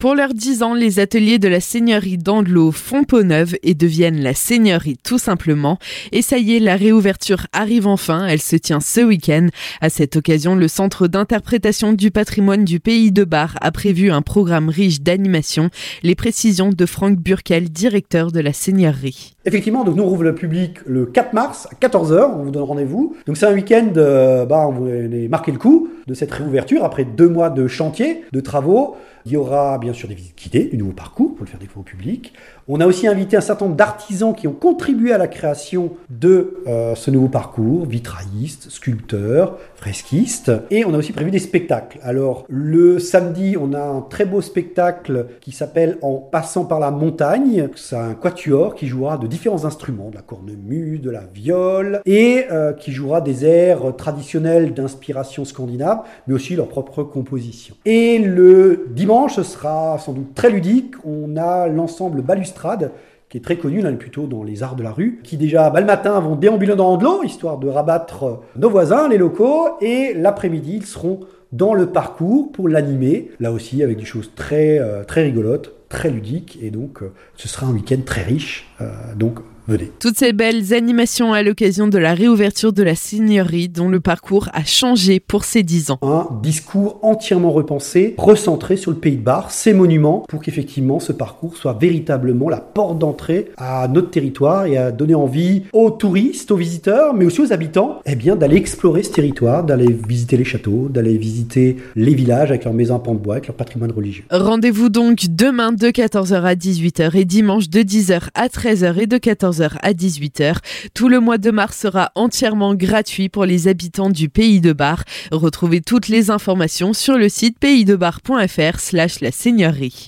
Pour leurs 10 ans, les ateliers de la Seigneurie d'Andelot font peau neuve et deviennent la Seigneurie tout simplement. Et ça y est, la réouverture arrive enfin. Elle se tient ce week-end. À cette occasion, le Centre d'interprétation du patrimoine du pays de Bar a prévu un programme riche d'animation. Les précisions de Franck Burkel, directeur de la Seigneurie. Effectivement, donc nous on rouvre le public le 4 mars à 14h, on vous donne rendez-vous. Donc c'est un week-end, euh, bah, on est marqué le coup de cette réouverture après deux mois de chantier, de travaux. Il y aura bien sûr des visites guidées, du nouveau parcours pour le faire découvrir au public. On a aussi invité un certain nombre d'artisans qui ont contribué à la création de euh, ce nouveau parcours, vitraillistes, sculpteurs, fresquistes. Et on a aussi prévu des spectacles. Alors le samedi, on a un très beau spectacle qui s'appelle En passant par la montagne. C'est un quatuor qui jouera de différents instruments, de la cornemuse, de la viole, et euh, qui jouera des airs traditionnels d'inspiration scandinave, mais aussi leur propre composition. Et le dimanche, ce sera sans doute très ludique. On a l'ensemble Balustrade qui est très connu, plutôt dans les arts de la rue, qui déjà, bah, le matin, vont déambuler dans Andelot, histoire de rabattre nos voisins, les locaux, et l'après-midi, ils seront dans le parcours pour l'animer, là aussi avec des choses très, euh, très rigolotes, très ludiques, et donc euh, ce sera un week-end très riche, euh, donc toutes ces belles animations à l'occasion de la réouverture de la seigneurie dont le parcours a changé pour ses 10 ans. Un discours entièrement repensé, recentré sur le pays de Bar, ses monuments, pour qu'effectivement ce parcours soit véritablement la porte d'entrée à notre territoire et à donner envie aux touristes, aux visiteurs, mais aussi aux habitants, eh bien d'aller explorer ce territoire, d'aller visiter les châteaux, d'aller visiter les villages avec leurs maisons en de bois, avec leur patrimoine religieux. Rendez-vous donc demain de 14h à 18h et dimanche de 10h à 13h et de 14h à 18h. Tout le mois de mars sera entièrement gratuit pour les habitants du Pays de Bar. Retrouvez toutes les informations sur le site paysdebar.fr slash la seigneurie.